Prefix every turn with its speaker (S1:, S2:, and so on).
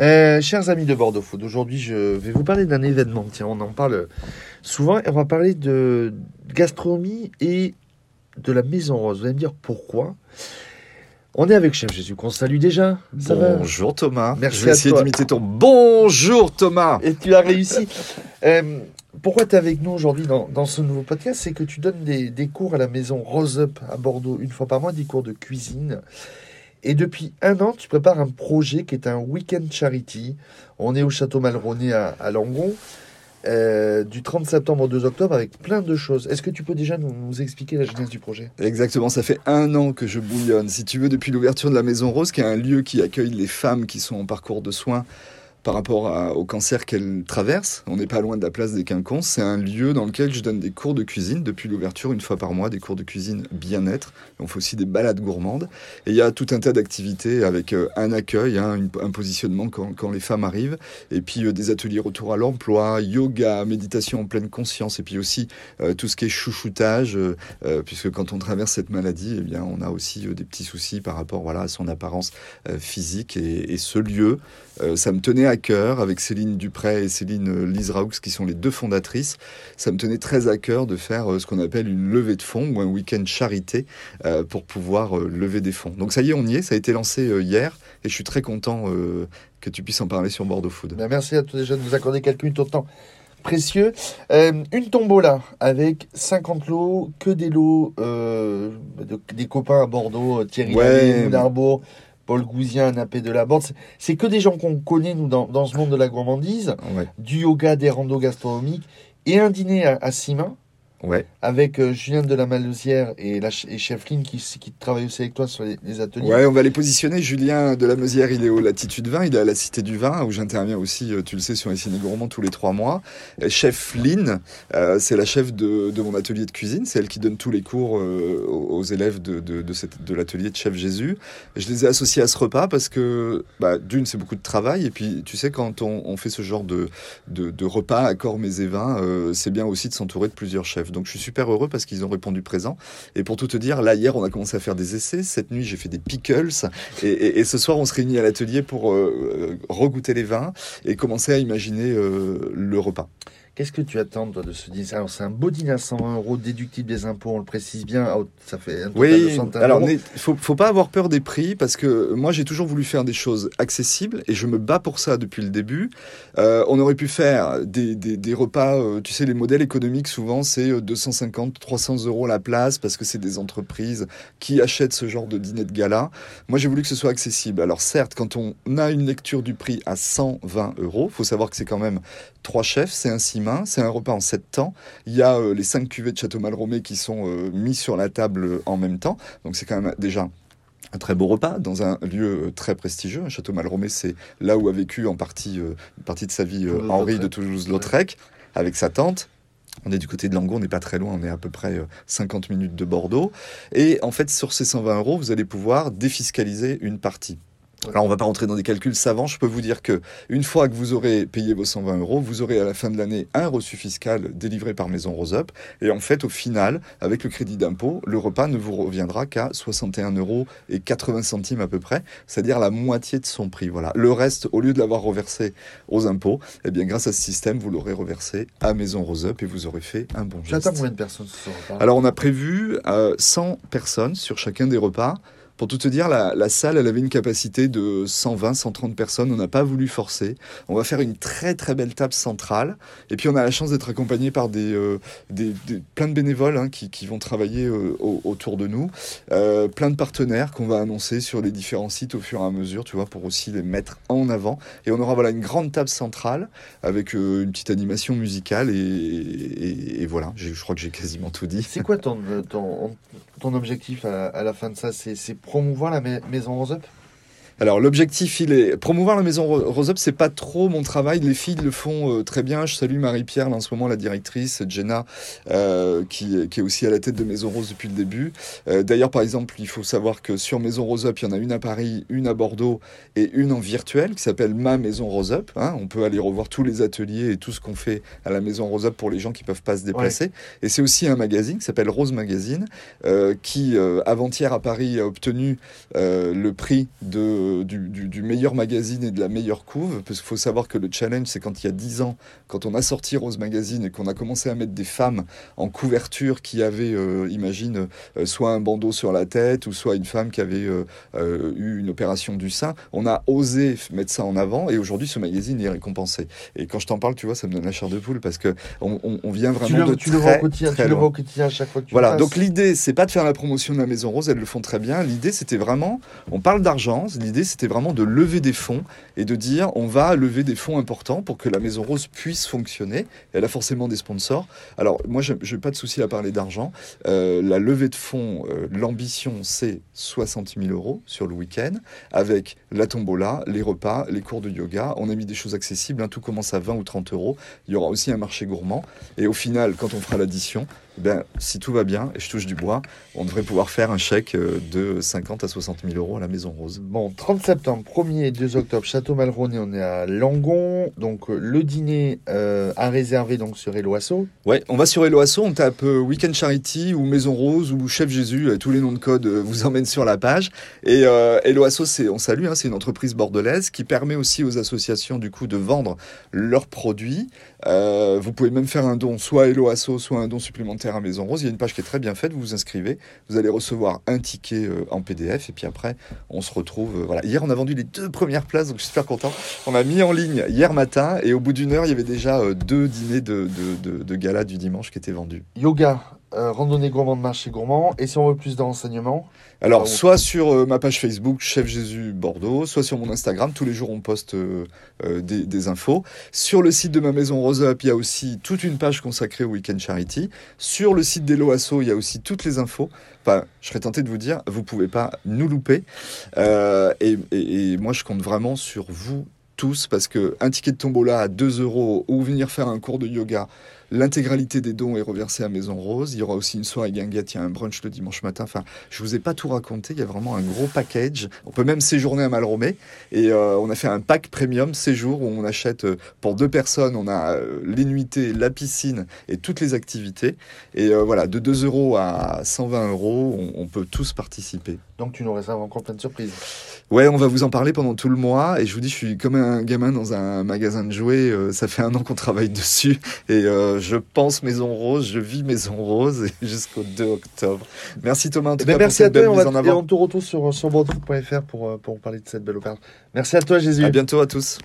S1: Euh, chers amis de Bordeaux Food, aujourd'hui je vais vous parler d'un événement. Tiens, on en parle souvent et on va parler de gastronomie et de la Maison Rose. Vous allez me dire pourquoi on est avec Chef Jésus, qu'on salue déjà.
S2: Ça bonjour Thomas.
S1: Merci
S2: Je vais essayer d'imiter ton bonjour Thomas.
S1: Et tu as réussi. Euh, pourquoi tu es avec nous aujourd'hui dans, dans, ce nouveau podcast? C'est que tu donnes des, des, cours à la maison Rose Up à Bordeaux une fois par mois, des cours de cuisine. Et depuis un an, tu prépares un projet qui est un week-end charity. On est au Château Malronné à, à Langon. Euh, du 30 septembre au 2 octobre avec plein de choses. Est-ce que tu peux déjà nous, nous, expliquer la genèse du projet?
S2: Exactement, ça fait un an que je bouillonne. Si tu veux, depuis l'ouverture de la Maison Rose, qui est un lieu qui accueille les femmes qui sont en parcours de soins par rapport au cancer qu'elle traverse. On n'est pas loin de la place des Quinconces. C'est un lieu dans lequel je donne des cours de cuisine depuis l'ouverture, une fois par mois, des cours de cuisine bien-être. On fait aussi des balades gourmandes. Et il y a tout un tas d'activités avec euh, un accueil, hein, un positionnement quand, quand, les femmes arrivent, et puis euh, des ateliers retour à l'emploi, yoga, méditation en pleine conscience, et puis aussi euh, tout ce qui est chouchoutage, puisque quand on traverse cette maladie, eh bien, on a aussi des petits soucis par rapport voilà, à son apparence physique. Et, et, ce lieu, ça me tenait à cœur avec Céline Dupré et Céline Lisraoux, qui sont les deux fondatrices. Ça me tenait très à cœur de faire ce qu'on appelle une levée de fonds ou un week-end charité euh, pour pouvoir euh, lever des fonds. Donc ça y est, on y est. Ça a été lancé euh, hier et je suis très content que tu puisses en parler sur Bordeaux Food.
S1: Ben merci à toi déjà de nous accorder quelques minutes au temps précieux. Euh, une tombola avec 50 lots, que des lots de, des copains à Bordeaux, Thierry
S2: ouais.
S1: Paul Gouzien, Napé de la Bande. C'est que des gens qu'on connaît, nous, dans, dans, ce monde de la gourmandise.
S2: Ouais.
S1: Du yoga, des randos gastronomiques et un dîner à, à six mains.
S2: Ouais.
S1: Avec euh, Julien de la Malosière et, la, et Chef Lynn qui, qui travaille aussi avec toi sur les, les, ateliers.
S2: Ouais, on va les positionner. Julien de la Mosière, il est au Latitude 20, il est à la Cité du Vin, où j'interviens aussi, euh, tu le sais, sur les ciné tous les trois mois. Et chef Lynn, euh, c'est la chef de, de, mon atelier de cuisine. C'est elle qui donne tous les cours euh, aux élèves de, de, de, cette, de l'atelier de Chef Jésus. Je les ai associés à ce repas parce que, bah, d'une, c'est beaucoup de travail. Et puis, tu sais, quand on, on fait ce genre de, de, de repas à corps, mais et vins, c'est bien aussi de s'entourer de plusieurs chefs. Donc, je suis super heureux parce qu'ils ont répondu présent. Et pour tout te dire, là, hier, on a commencé à faire des essais. Cette nuit, j'ai fait des pickles. Et, ce soir, on se réunit à l'atelier pour euh, regoûter les vins et commencer à imaginer euh, le repas.
S1: Qu'est-ce que tu attends toi, de ce dîner? C'est un beau dîner à 120 euros, déductible des impôts, on le précise bien. Ça fait un total
S2: oui,
S1: de 100
S2: alors il faut, faut pas avoir peur des prix parce que moi j'ai toujours voulu faire des choses accessibles et je me bats pour ça depuis le début. Euh, on aurait pu faire des, des, des repas, euh, tu sais, les modèles économiques souvent c'est 250, 300 euros la place parce que c'est des entreprises qui achètent ce genre de dîner de gala. Moi j'ai voulu que ce soit accessible. Alors certes, quand on a une lecture du prix à 120 euros, faut savoir que c'est quand même trois chefs, c'est un six c'est un repas en sept temps. Il y a euh, les cinq cuvées de Château Malromé qui sont euh, mis sur la table en même temps. Donc c'est quand même déjà un très beau repas dans un lieu euh, très prestigieux. Château Malromé, c'est là où a vécu en partie, euh, une partie de sa vie euh, Henri de Toulouse-Lautrec avec sa tante. On est du côté de Langon, on n'est pas très loin, on est à peu près 50 minutes de Bordeaux. Et en fait, sur ces 120 euros, vous allez pouvoir défiscaliser une partie. Alors on va pas rentrer dans des calculs savants, je peux vous dire que une fois que vous aurez payé vos 120 euros, vous aurez à la fin de l'année un reçu fiscal délivré par Maison Rose Up, et en fait au final, avec le crédit d'impôt, le repas ne vous reviendra qu'à 61 euros et 80 centimes à peu près, c'est-à-dire la moitié de son prix. Voilà. Le reste, au lieu de l'avoir reversé aux impôts, eh bien grâce à ce système, vous l'aurez reversé à Maison Rose Up et vous aurez fait un bon geste.
S1: J'attends combien de personnes ce repas?
S2: Alors on a prévu euh, 100 personnes sur chacun des repas. Pour tout te dire, la, salle, elle avait une capacité de 120, 130 personnes. On n'a pas voulu forcer. On va faire une très très belle table centrale. Et puis on a la chance d'être accompagné par des, euh, des, plein de bénévoles hein, qui, qui, vont travailler euh, au, autour de nous, euh, plein de partenaires qu'on va annoncer sur les différents sites au fur et à mesure, tu vois, pour aussi les mettre en avant. Et on aura voilà une grande table centrale avec une petite animation musicale et, et, voilà. Je crois que j'ai quasiment tout dit.
S1: C'est quoi ton, ton, ton objectif à, la fin de ça? Promouvoir la maison Rose Up
S2: alors l'objectif, il est promouvoir la maison Rose Up, c'est pas trop mon travail. Les filles le font euh, très bien. Je salue Marie-Pierre, en ce moment la directrice, Jenna, euh, qui, qui, est aussi à la tête de Maison Rose depuis le début. Euh, D'ailleurs, par exemple, il faut savoir que sur Maison Rose Up, il y en a une à Paris, une à Bordeaux et une en virtuel qui s'appelle Ma Maison Rose Up. Hein. On peut aller revoir tous les ateliers et tout ce qu'on fait à la Maison Rose Up pour les gens qui peuvent pas se déplacer. Ouais. Et c'est aussi un magazine qui s'appelle Rose Magazine, qui avant-hier à Paris a obtenu le prix de du, du- du meilleur magazine et de la meilleure couve, parce qu'il faut savoir que le challenge, c'est quand il y a 10 ans, quand on a sorti Rose Magazine et qu'on a commencé à mettre des femmes en couverture qui avaient, euh, imagine, euh, soit un bandeau sur la tête, ou soit une femme qui avait euh, euh, eu une opération du sein, on a osé mettre ça en avant, et aujourd'hui, ce magazine est récompensé. Et quand je t'en parle, tu vois, ça me donne la chair de poule, parce que on, on- on vient vraiment
S1: le,
S2: de
S1: tu le
S2: très,
S1: au quotidien,
S2: très
S1: tu le
S2: loin.
S1: au quotidien à chaque fois que tu
S2: Voilà,
S1: le
S2: donc l'idée, c'est pas de faire la promotion de la Maison Rose, elles le font très bien. L'idée, c'était vraiment, on parle d'argent, l'idée, c'était vraiment de lever des fonds et de dire, on va lever des fonds importants pour que la Maison Rose puisse fonctionner. Elle a forcément des sponsors. Alors, moi, je n'ai pas de souci à parler d'argent. Euh, la levée de fonds, euh, l'ambition, c'est 60 000 euros sur le week-end, avec la tombola, les repas, les cours de yoga. On a mis des choses accessibles, hein, tout commence à 20 ou 30 euros. Il y aura aussi un marché gourmand. Et au final, quand on fera l'addition, eh ben, si tout va bien, et je touche du bois, on devrait pouvoir faire un chèque euh, de 50 à 60 000 euros à la Maison Rose.
S1: Bon, 30 septembre, 1er et 2 octobre, Château Malroney, on est à Langon. Donc, euh, le dîner euh, à réserver donc, sur Eloasso.
S2: Ouais, on va sur Eloasso, on tape Weekend Charity ou Maison Rose ou Chef Jésus, tous les noms de code vous emmènent sur la page. Et euh, Eloasso, c'est, on salue, hein, c'est une entreprise bordelaise qui permet aussi aux associations du coup de vendre leurs produits. Euh, vous pouvez même faire un don, soit Eloasso, soit un don supplémentaire à Maison Rose. Il y a une page qui est très bien faite, vous vous inscrivez, vous allez recevoir un ticket euh, en PDF et puis après on se retrouve. euh, voilà. Hier on a vendu les deux premières places, donc je suis super content. On a mis en ligne hier matin et au bout d'une heure il y avait déjà euh, deux dîners de, gala du dimanche qui étaient vendus.
S1: Yoga, euh, randonnée gourmande, marché gourmand. Et si on veut plus de renseignements,
S2: Alors,
S1: Ah,
S2: soit sur euh, ma page Facebook, Chef Jésus Bordeaux, soit sur mon Instagram. Tous les jours, on poste euh, euh, des, des infos. Sur le site de ma maison Rose Up, il y a aussi toute une page consacrée au Weekend Charity. Sur le site d'Elo Asso, il y a aussi toutes les infos. Enfin, je serais tenté de vous dire, vous pouvez pas nous louper. Et, et- et moi, je compte vraiment sur vous tous parce que un ticket de tombola à 2 euros ou venir faire un cours de yoga, l'intégralité des dons est reversée à Maison Rose. Il y aura aussi une soirée guinguette, il y a un brunch le dimanche matin. Enfin, je vous ai pas tout raconté. Il y a vraiment un gros package. On peut même séjourner à Malromé et euh, on a fait un pack premium séjour où on achète euh, pour deux personnes. On a euh, les nuitées, la piscine et toutes les activités. Et euh, voilà, de 2 euros à 120 euros, on, on peut tous participer.
S1: donc tu nous réserves encore plein de surprises.
S2: Ouais, on va vous en parler pendant tout le mois. Et je vous dis, je suis comme un gamin dans un magasin de jouets. Ça fait un an qu'on travaille dessus. Et euh, je pense Maison Rose, je vis Maison Rose jusqu'au 2 octobre. Merci Thomas, en tout
S1: Eh ben,
S2: cas,
S1: merci à toi. On, va,
S2: en avant.
S1: on te retrouve sur, sur bordeaux.fr pour, euh, pour parler de cette belle opération. Merci à toi, Jésus.
S2: À bientôt à tous.